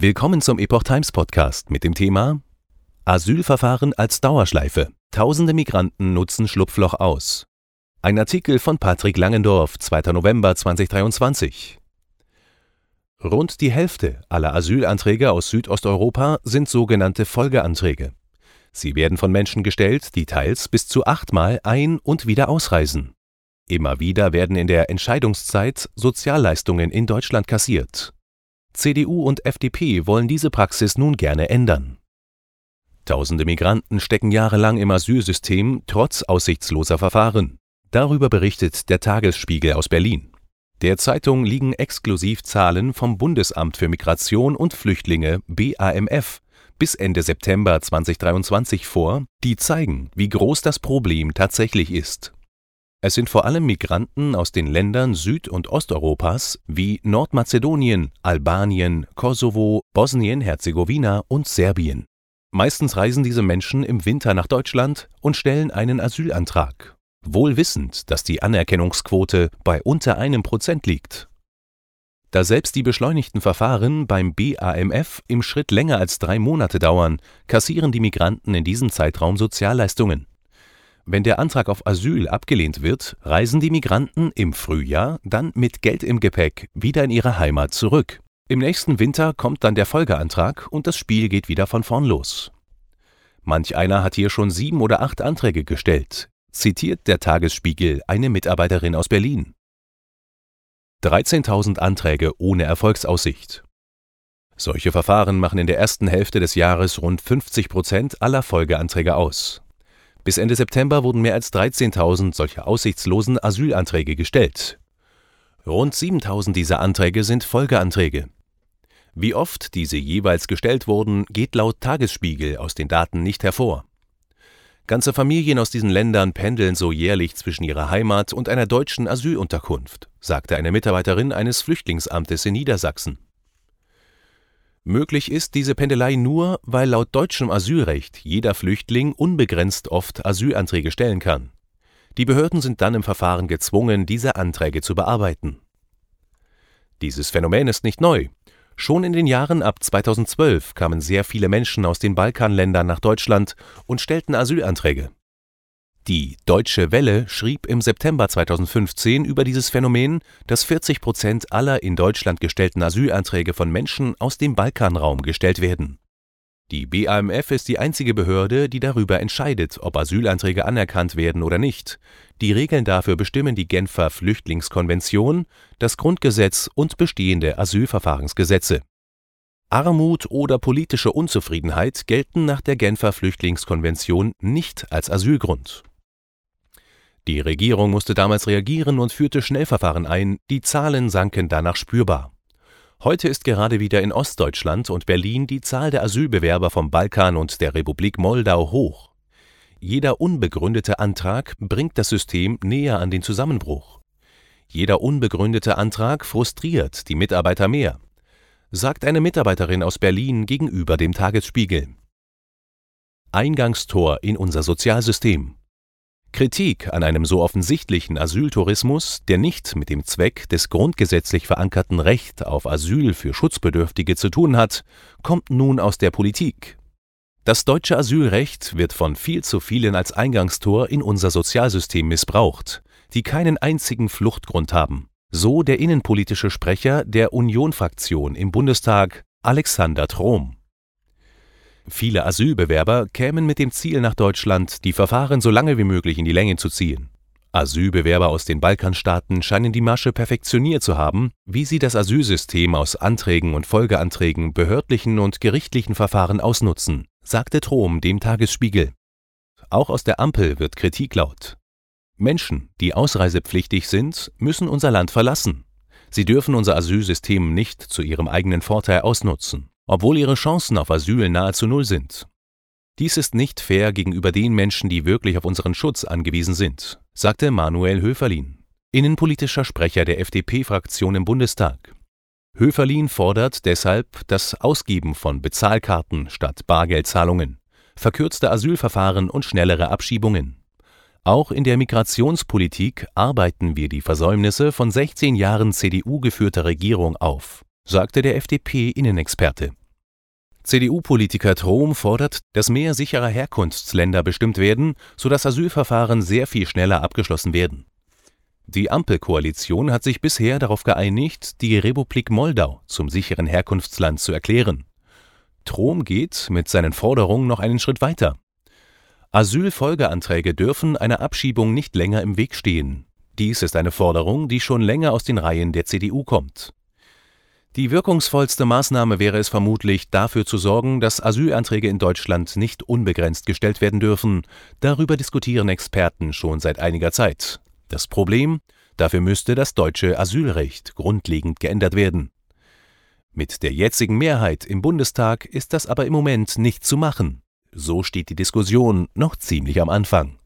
Willkommen zum Epoch Times Podcast mit dem Thema Asylverfahren als Dauerschleife. Tausende Migranten nutzen Schlupfloch aus. Ein Artikel von Patrick Langendorf, 2. November 2023. Rund die Hälfte aller Asylanträge aus Südosteuropa sind sogenannte Folgeanträge. Sie werden von Menschen gestellt, die teils bis zu achtmal ein- und wieder ausreisen. Immer wieder werden in der Entscheidungszeit Sozialleistungen in Deutschland kassiert. CDU und FDP wollen diese Praxis nun gerne ändern. Tausende Migranten stecken jahrelang im Asylsystem trotz aussichtsloser Verfahren. Darüber berichtet der Tagesspiegel aus Berlin. Der Zeitung liegen exklusiv Zahlen vom Bundesamt für Migration und Flüchtlinge BAMF bis Ende September 2023 vor, die zeigen, wie groß das Problem tatsächlich ist. Es sind vor allem Migranten aus den Ländern Süd- und Osteuropas wie Nordmazedonien, Albanien, Kosovo, Bosnien-Herzegowina und Serbien. Meistens reisen diese Menschen im Winter nach Deutschland und stellen einen Asylantrag, wohl wissend, dass die Anerkennungsquote bei unter einem Prozent liegt. Da selbst die beschleunigten Verfahren beim BAMF im Schritt länger als drei Monate dauern, kassieren die Migranten in diesem Zeitraum Sozialleistungen. Wenn der Antrag auf Asyl abgelehnt wird, reisen die Migranten im Frühjahr dann mit Geld im Gepäck wieder in ihre Heimat zurück. Im nächsten Winter kommt dann der Folgeantrag und das Spiel geht wieder von vorn los. Manch einer hat hier schon sieben oder acht Anträge gestellt, zitiert der Tagesspiegel eine Mitarbeiterin aus Berlin. 13.000 Anträge ohne Erfolgsaussicht. Solche Verfahren machen in der ersten Hälfte des Jahres rund 50 Prozent aller Folgeanträge aus. Bis Ende September wurden mehr als 13.000 solcher aussichtslosen Asylanträge gestellt. Rund 7.000 dieser Anträge sind Folgeanträge. Wie oft diese jeweils gestellt wurden, geht laut Tagesspiegel aus den Daten nicht hervor. Ganze Familien aus diesen Ländern pendeln so jährlich zwischen ihrer Heimat und einer deutschen Asylunterkunft, sagte eine Mitarbeiterin eines Flüchtlingsamtes in Niedersachsen. Möglich ist diese Pendelei nur, weil laut deutschem Asylrecht jeder Flüchtling unbegrenzt oft Asylanträge stellen kann. Die Behörden sind dann im Verfahren gezwungen, diese Anträge zu bearbeiten. Dieses Phänomen ist nicht neu. Schon in den Jahren ab 2012 kamen sehr viele Menschen aus den Balkanländern nach Deutschland und stellten Asylanträge. Die Deutsche Welle schrieb im September 2015 über dieses Phänomen, dass 40 Prozent aller in Deutschland gestellten Asylanträge von Menschen aus dem Balkanraum gestellt werden. Die BAMF ist die einzige Behörde, die darüber entscheidet, ob Asylanträge anerkannt werden oder nicht. Die Regeln dafür bestimmen die Genfer Flüchtlingskonvention, das Grundgesetz und bestehende Asylverfahrensgesetze. Armut oder politische Unzufriedenheit gelten nach der Genfer Flüchtlingskonvention nicht als Asylgrund. Die Regierung musste damals reagieren und führte Schnellverfahren ein, die Zahlen sanken danach spürbar. Heute ist gerade wieder in Ostdeutschland und Berlin die Zahl der Asylbewerber vom Balkan und der Republik Moldau hoch. Jeder unbegründete Antrag bringt das System näher an den Zusammenbruch. Jeder unbegründete Antrag frustriert die Mitarbeiter mehr, sagt eine Mitarbeiterin aus Berlin gegenüber dem Tagesspiegel. Eingangstor in unser Sozialsystem. Kritik an einem so offensichtlichen Asyltourismus, der nicht mit dem Zweck des grundgesetzlich verankerten Recht auf Asyl für Schutzbedürftige zu tun hat, kommt nun aus der Politik. Das deutsche Asylrecht wird von viel zu vielen als Eingangstor in unser Sozialsystem missbraucht, die keinen einzigen Fluchtgrund haben. So der innenpolitische Sprecher der Union-Fraktion im Bundestag, Alexander Trom. Viele Asylbewerber kämen mit dem Ziel nach Deutschland, die Verfahren so lange wie möglich in die Länge zu ziehen. Asylbewerber aus den Balkanstaaten scheinen die Masche perfektioniert zu haben, wie sie das Asylsystem aus Anträgen und Folgeanträgen, behördlichen und gerichtlichen Verfahren ausnutzen, sagte Trom dem Tagesspiegel. Auch aus der Ampel wird Kritik laut. Menschen, die ausreisepflichtig sind, müssen unser Land verlassen. Sie dürfen unser Asylsystem nicht zu ihrem eigenen Vorteil ausnutzen obwohl ihre Chancen auf Asyl nahezu null sind. Dies ist nicht fair gegenüber den Menschen, die wirklich auf unseren Schutz angewiesen sind, sagte Manuel Höferlin, innenpolitischer Sprecher der FDP-Fraktion im Bundestag. Höferlin fordert deshalb das Ausgeben von Bezahlkarten statt Bargeldzahlungen, verkürzte Asylverfahren und schnellere Abschiebungen. Auch in der Migrationspolitik arbeiten wir die Versäumnisse von 16 Jahren CDU geführter Regierung auf sagte der FDP-Innenexperte. CDU-Politiker Trom fordert, dass mehr sichere Herkunftsländer bestimmt werden, sodass Asylverfahren sehr viel schneller abgeschlossen werden. Die Ampelkoalition hat sich bisher darauf geeinigt, die Republik Moldau zum sicheren Herkunftsland zu erklären. Trom geht mit seinen Forderungen noch einen Schritt weiter. Asylfolgeanträge dürfen einer Abschiebung nicht länger im Weg stehen. Dies ist eine Forderung, die schon länger aus den Reihen der CDU kommt. Die wirkungsvollste Maßnahme wäre es vermutlich, dafür zu sorgen, dass Asylanträge in Deutschland nicht unbegrenzt gestellt werden dürfen. Darüber diskutieren Experten schon seit einiger Zeit. Das Problem? Dafür müsste das deutsche Asylrecht grundlegend geändert werden. Mit der jetzigen Mehrheit im Bundestag ist das aber im Moment nicht zu machen. So steht die Diskussion noch ziemlich am Anfang.